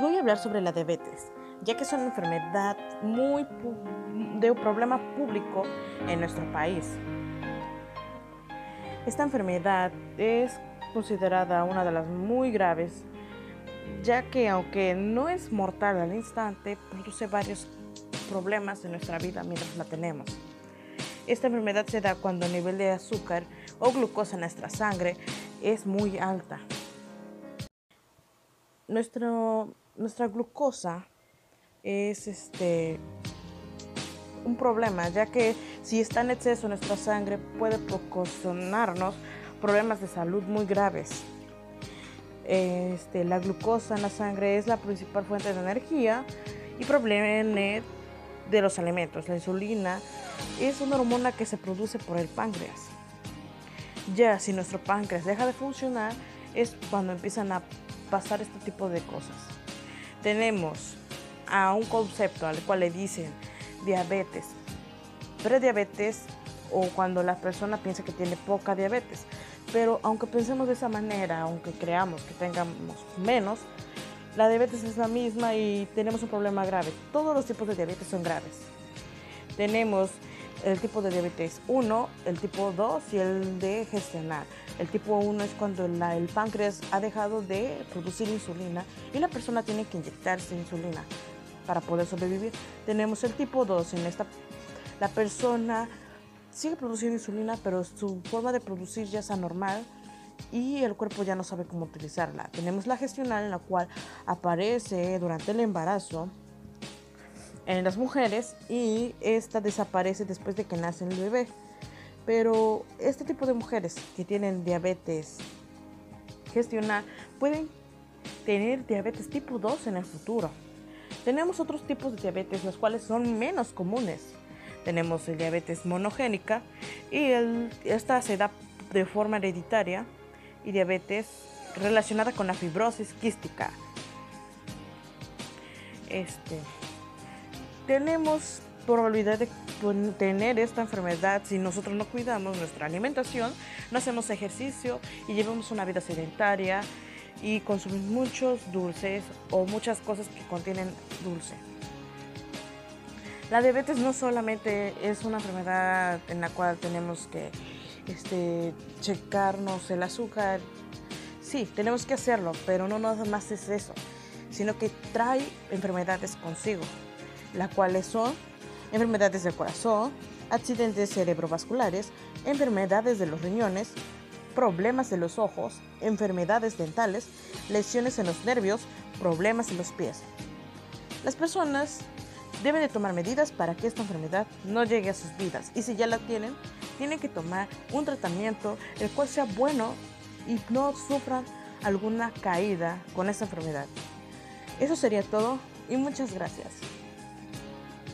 Voy a hablar sobre la diabetes, ya que es una enfermedad muy de un problema público en nuestro país. Esta enfermedad es considerada una de las muy graves, ya que aunque no es mortal al instante, produce varios problemas en nuestra vida mientras la tenemos. Esta enfermedad se da cuando el nivel de azúcar o glucosa en nuestra sangre es muy alta. Nuestro nuestra glucosa es este un problema, ya que si está en exceso nuestra sangre puede proporcionarnos problemas de salud muy graves. Este, la glucosa en la sangre es la principal fuente de energía y proviene de los alimentos. La insulina es una hormona que se produce por el páncreas. Ya si nuestro páncreas deja de funcionar es cuando empiezan a pasar este tipo de cosas tenemos a un concepto al cual le dicen diabetes, prediabetes o cuando la persona piensa que tiene poca diabetes. Pero aunque pensemos de esa manera, aunque creamos que tengamos menos, la diabetes es la misma y tenemos un problema grave. Todos los tipos de diabetes son graves. Tenemos el tipo de diabetes 1, el tipo 2 y el de gestionar. El tipo 1 es cuando el páncreas ha dejado de producir insulina y la persona tiene que inyectarse insulina para poder sobrevivir. Tenemos el tipo 2, en esta la persona sigue produciendo insulina, pero su forma de producir ya es anormal y el cuerpo ya no sabe cómo utilizarla. Tenemos la gestional en la cual aparece durante el embarazo en las mujeres y esta desaparece después de que nace el bebé. Pero este tipo de mujeres que tienen diabetes gestional pueden tener diabetes tipo 2 en el futuro. Tenemos otros tipos de diabetes, los cuales son menos comunes. Tenemos el diabetes monogénica y esta se da de forma hereditaria y diabetes relacionada con la fibrosis quística. Este, tenemos probabilidad de tener esta enfermedad si nosotros no cuidamos nuestra alimentación, no hacemos ejercicio y llevamos una vida sedentaria y consumimos muchos dulces o muchas cosas que contienen dulce. La diabetes no solamente es una enfermedad en la cual tenemos que este, checarnos el azúcar. Sí, tenemos que hacerlo, pero no nada más es eso, sino que trae enfermedades consigo, las cuales son enfermedades del corazón, accidentes cerebrovasculares, enfermedades de los riñones, problemas de los ojos, enfermedades dentales, lesiones en los nervios, problemas en los pies. Las personas deben de tomar medidas para que esta enfermedad no llegue a sus vidas y si ya la tienen, tienen que tomar un tratamiento el cual sea bueno y no sufran alguna caída con esta enfermedad. Eso sería todo y muchas gracias.